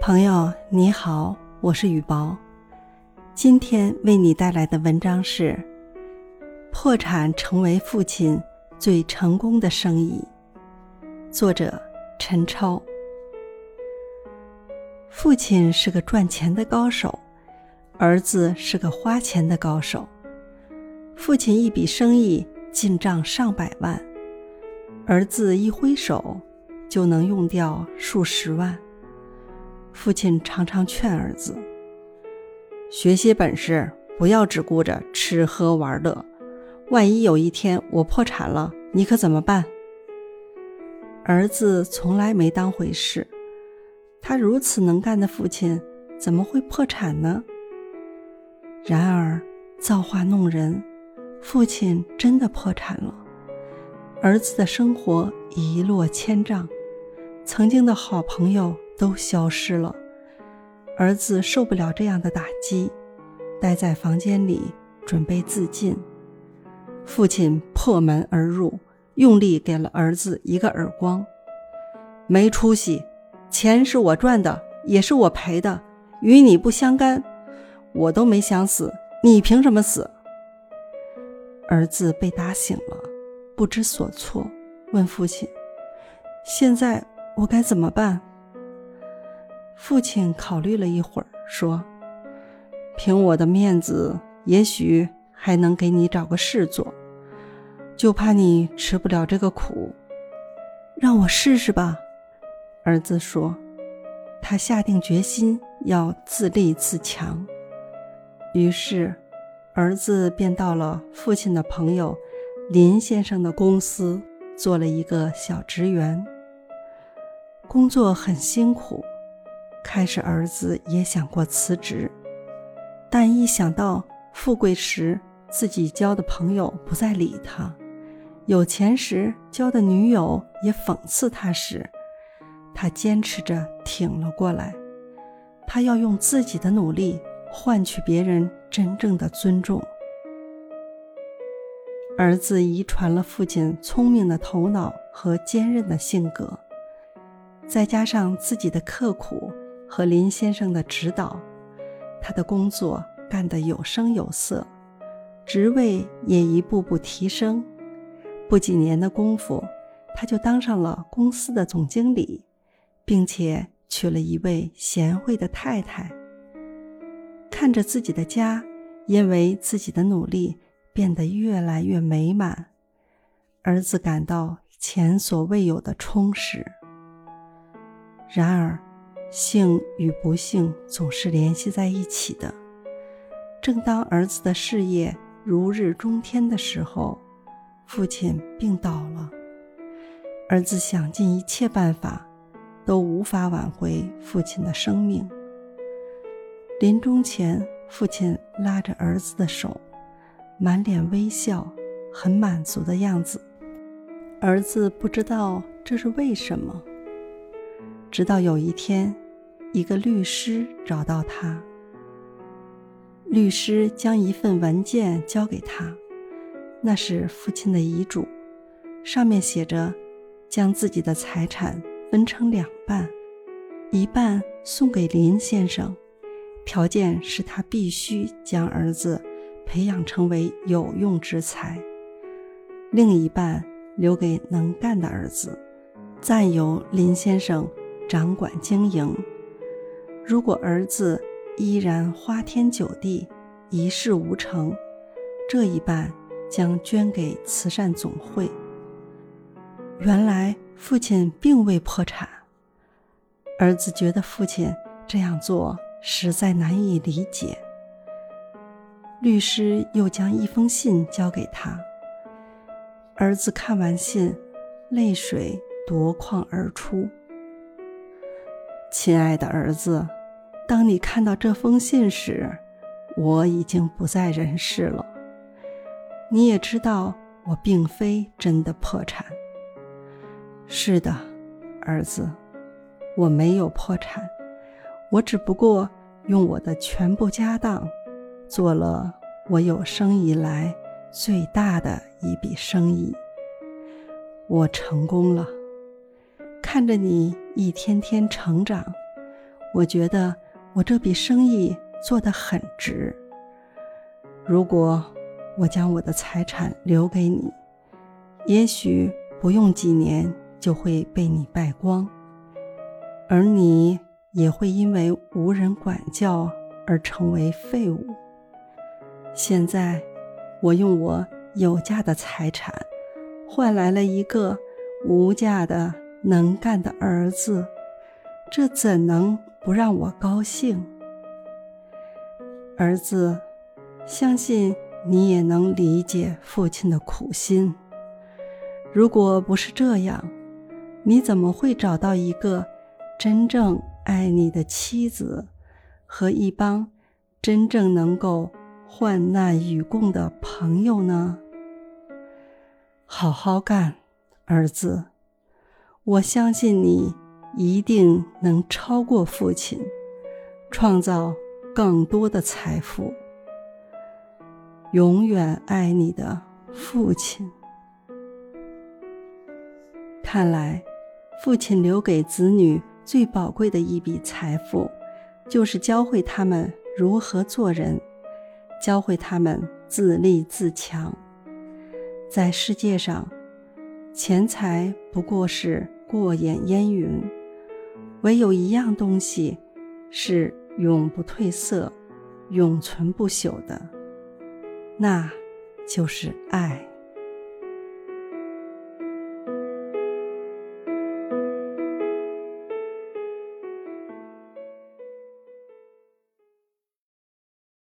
朋友你好，我是雨薄。今天为你带来的文章是：破产成为父亲最成功的生意。作者陈超。父亲是个赚钱的高手，儿子是个花钱的高手。父亲一笔生意进账上百万，儿子一挥手就能用掉数十万。父亲常常劝儿子：“学些本事，不要只顾着吃喝玩乐。万一有一天我破产了，你可怎么办？”儿子从来没当回事。他如此能干的父亲，怎么会破产呢？然而，造化弄人，父亲真的破产了。儿子的生活一落千丈，曾经的好朋友。都消失了，儿子受不了这样的打击，待在房间里准备自尽。父亲破门而入，用力给了儿子一个耳光：“没出息！钱是我赚的，也是我赔的，与你不相干。我都没想死，你凭什么死？”儿子被打醒了，不知所措，问父亲：“现在我该怎么办？”父亲考虑了一会儿，说：“凭我的面子，也许还能给你找个事做，就怕你吃不了这个苦，让我试试吧。”儿子说：“他下定决心要自立自强。”于是，儿子便到了父亲的朋友林先生的公司做了一个小职员，工作很辛苦。开始，儿子也想过辞职，但一想到富贵时自己交的朋友不再理他，有钱时交的女友也讽刺他时，他坚持着挺了过来。他要用自己的努力换取别人真正的尊重。儿子遗传了父亲聪明的头脑和坚韧的性格，再加上自己的刻苦。和林先生的指导，他的工作干得有声有色，职位也一步步提升。不几年的功夫，他就当上了公司的总经理，并且娶了一位贤惠的太太。看着自己的家因为自己的努力变得越来越美满，儿子感到前所未有的充实。然而，幸与不幸总是联系在一起的。正当儿子的事业如日中天的时候，父亲病倒了。儿子想尽一切办法，都无法挽回父亲的生命。临终前，父亲拉着儿子的手，满脸微笑，很满足的样子。儿子不知道这是为什么。直到有一天，一个律师找到他。律师将一份文件交给他，那是父亲的遗嘱，上面写着将自己的财产分成两半，一半送给林先生，条件是他必须将儿子培养成为有用之才；另一半留给能干的儿子，暂由林先生。掌管经营。如果儿子依然花天酒地、一事无成，这一半将捐给慈善总会。原来父亲并未破产，儿子觉得父亲这样做实在难以理解。律师又将一封信交给他，儿子看完信，泪水夺眶而出。亲爱的儿子，当你看到这封信时，我已经不在人世了。你也知道，我并非真的破产。是的，儿子，我没有破产，我只不过用我的全部家当，做了我有生以来最大的一笔生意。我成功了。看着你一天天成长，我觉得我这笔生意做得很值。如果我将我的财产留给你，也许不用几年就会被你败光，而你也会因为无人管教而成为废物。现在，我用我有价的财产，换来了一个无价的能干的儿子，这怎能不让我高兴？儿子，相信你也能理解父亲的苦心。如果不是这样，你怎么会找到一个真正爱你的妻子和一帮真正能够？患难与共的朋友呢？好好干，儿子！我相信你一定能超过父亲，创造更多的财富。永远爱你的父亲。看来，父亲留给子女最宝贵的一笔财富，就是教会他们如何做人。教会他们自立自强。在世界上，钱财不过是过眼烟云，唯有一样东西是永不褪色、永存不朽的，那就是爱。